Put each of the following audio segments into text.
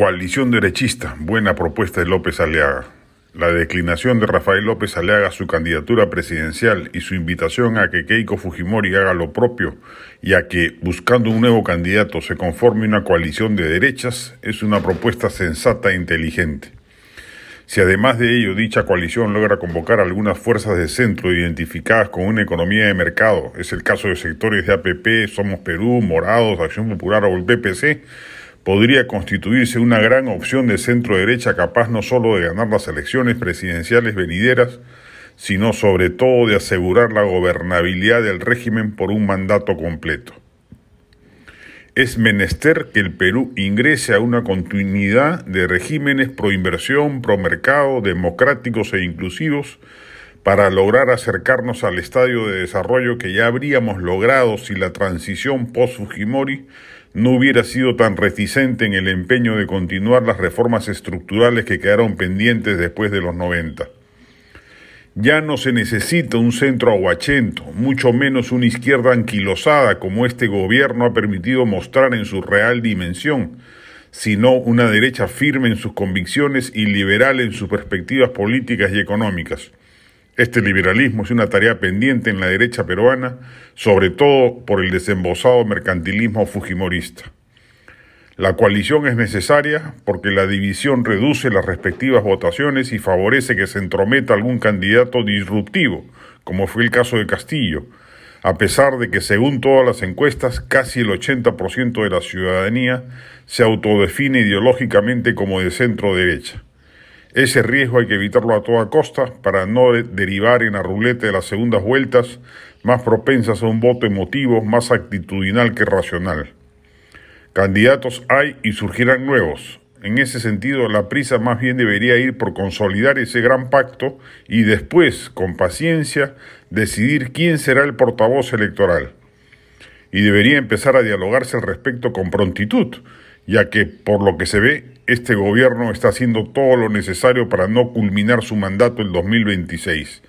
Coalición derechista, buena propuesta de López Aleaga. La declinación de Rafael López Aleaga a su candidatura presidencial y su invitación a que Keiko Fujimori haga lo propio y a que, buscando un nuevo candidato, se conforme una coalición de derechas es una propuesta sensata e inteligente. Si además de ello dicha coalición logra convocar algunas fuerzas de centro identificadas con una economía de mercado, es el caso de sectores de APP, Somos Perú, Morados, Acción Popular o el PPC, podría constituirse una gran opción de centro derecha capaz no solo de ganar las elecciones presidenciales venideras, sino sobre todo de asegurar la gobernabilidad del régimen por un mandato completo. Es menester que el Perú ingrese a una continuidad de regímenes pro inversión, pro mercado, democráticos e inclusivos, para lograr acercarnos al estadio de desarrollo que ya habríamos logrado si la transición post-Fujimori no hubiera sido tan reticente en el empeño de continuar las reformas estructurales que quedaron pendientes después de los 90. Ya no se necesita un centro aguachento, mucho menos una izquierda anquilosada como este gobierno ha permitido mostrar en su real dimensión, sino una derecha firme en sus convicciones y liberal en sus perspectivas políticas y económicas. Este liberalismo es una tarea pendiente en la derecha peruana, sobre todo por el desembosado mercantilismo fujimorista. La coalición es necesaria porque la división reduce las respectivas votaciones y favorece que se entrometa algún candidato disruptivo, como fue el caso de Castillo, a pesar de que según todas las encuestas casi el 80% de la ciudadanía se autodefine ideológicamente como de centro derecha. Ese riesgo hay que evitarlo a toda costa para no derivar en la ruleta de las segundas vueltas más propensas a un voto emotivo, más actitudinal que racional. Candidatos hay y surgirán nuevos. En ese sentido, la prisa más bien debería ir por consolidar ese gran pacto y después, con paciencia, decidir quién será el portavoz electoral. Y debería empezar a dialogarse al respecto con prontitud, ya que, por lo que se ve, este gobierno está haciendo todo lo necesario para no culminar su mandato el 2026.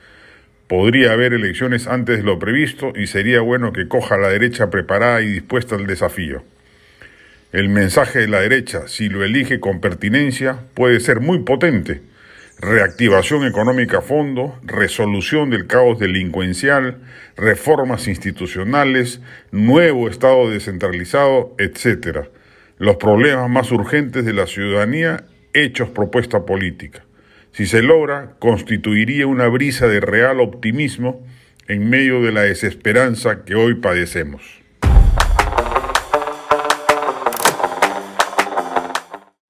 Podría haber elecciones antes de lo previsto y sería bueno que coja la derecha preparada y dispuesta al desafío. El mensaje de la derecha, si lo elige con pertinencia, puede ser muy potente. Reactivación económica a fondo, resolución del caos delincuencial, reformas institucionales, nuevo Estado descentralizado, etc los problemas más urgentes de la ciudadanía hechos propuesta política. Si se logra, constituiría una brisa de real optimismo en medio de la desesperanza que hoy padecemos.